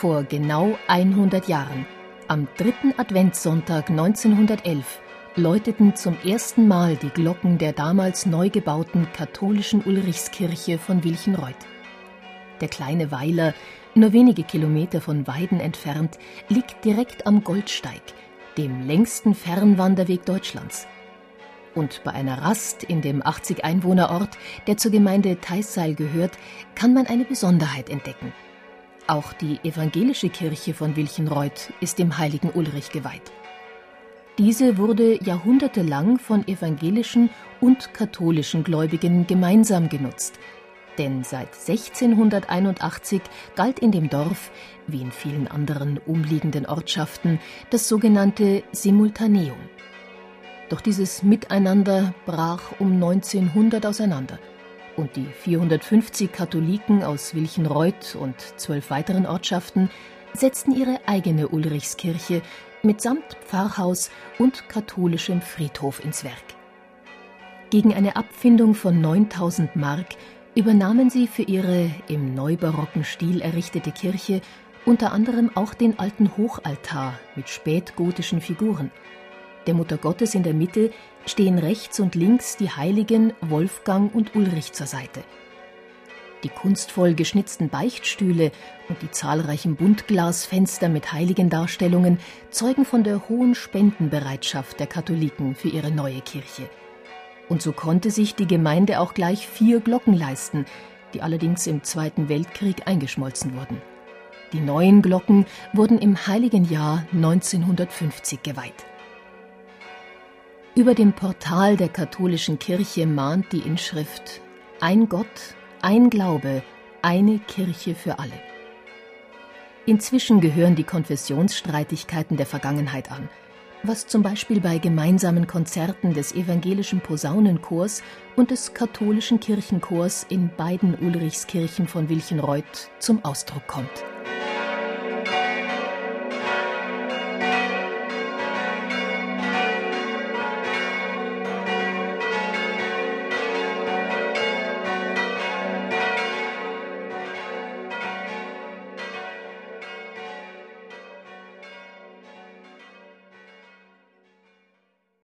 Vor genau 100 Jahren, am dritten Adventssonntag 1911, läuteten zum ersten Mal die Glocken der damals neu gebauten katholischen Ulrichskirche von Wilchenreuth. Der kleine Weiler, nur wenige Kilometer von Weiden entfernt, liegt direkt am Goldsteig, dem längsten Fernwanderweg Deutschlands. Und bei einer Rast in dem 80 Einwohnerort, der zur Gemeinde Theisseil gehört, kann man eine Besonderheit entdecken – auch die evangelische Kirche von Wilchenreuth ist dem heiligen Ulrich geweiht. Diese wurde jahrhundertelang von evangelischen und katholischen Gläubigen gemeinsam genutzt. Denn seit 1681 galt in dem Dorf, wie in vielen anderen umliegenden Ortschaften, das sogenannte Simultaneum. Doch dieses Miteinander brach um 1900 auseinander und die 450 Katholiken aus Wilchenreuth und zwölf weiteren Ortschaften setzten ihre eigene Ulrichskirche mitsamt Pfarrhaus und katholischem Friedhof ins Werk. Gegen eine Abfindung von 9000 Mark übernahmen sie für ihre im neubarocken Stil errichtete Kirche unter anderem auch den alten Hochaltar mit spätgotischen Figuren – der Mutter Gottes in der Mitte stehen rechts und links die Heiligen Wolfgang und Ulrich zur Seite. Die kunstvoll geschnitzten Beichtstühle und die zahlreichen Buntglasfenster mit Heiligendarstellungen zeugen von der hohen Spendenbereitschaft der Katholiken für ihre neue Kirche. Und so konnte sich die Gemeinde auch gleich vier Glocken leisten, die allerdings im Zweiten Weltkrieg eingeschmolzen wurden. Die neuen Glocken wurden im heiligen Jahr 1950 geweiht. Über dem Portal der katholischen Kirche mahnt die Inschrift Ein Gott, ein Glaube, eine Kirche für alle. Inzwischen gehören die Konfessionsstreitigkeiten der Vergangenheit an, was zum Beispiel bei gemeinsamen Konzerten des evangelischen Posaunenchors und des katholischen Kirchenchors in beiden Ulrichskirchen von Wilchenreuth zum Ausdruck kommt.